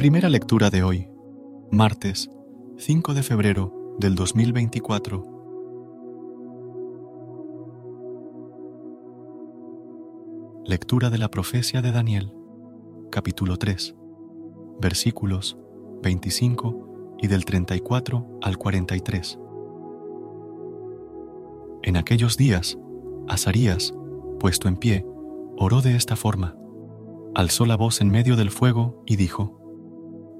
Primera lectura de hoy, martes 5 de febrero del 2024. Lectura de la profecía de Daniel, capítulo 3, versículos 25 y del 34 al 43. En aquellos días, Azarías, puesto en pie, oró de esta forma, alzó la voz en medio del fuego y dijo,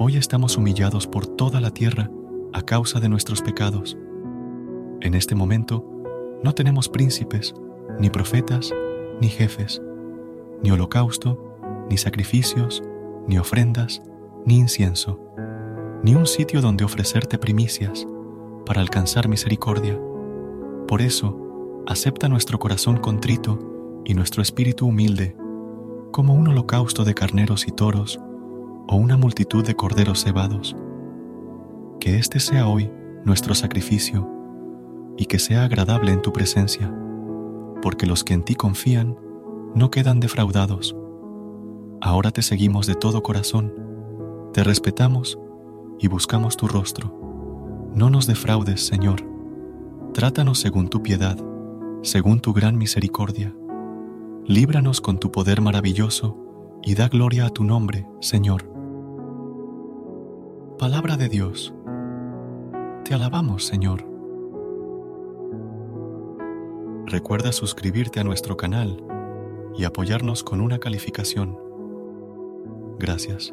Hoy estamos humillados por toda la tierra a causa de nuestros pecados. En este momento no tenemos príncipes, ni profetas, ni jefes, ni holocausto, ni sacrificios, ni ofrendas, ni incienso, ni un sitio donde ofrecerte primicias para alcanzar misericordia. Por eso, acepta nuestro corazón contrito y nuestro espíritu humilde como un holocausto de carneros y toros o una multitud de corderos cebados. Que este sea hoy nuestro sacrificio y que sea agradable en tu presencia, porque los que en ti confían no quedan defraudados. Ahora te seguimos de todo corazón, te respetamos y buscamos tu rostro. No nos defraudes, Señor. Trátanos según tu piedad, según tu gran misericordia. Líbranos con tu poder maravilloso y da gloria a tu nombre, Señor. Palabra de Dios. Te alabamos, Señor. Recuerda suscribirte a nuestro canal y apoyarnos con una calificación. Gracias.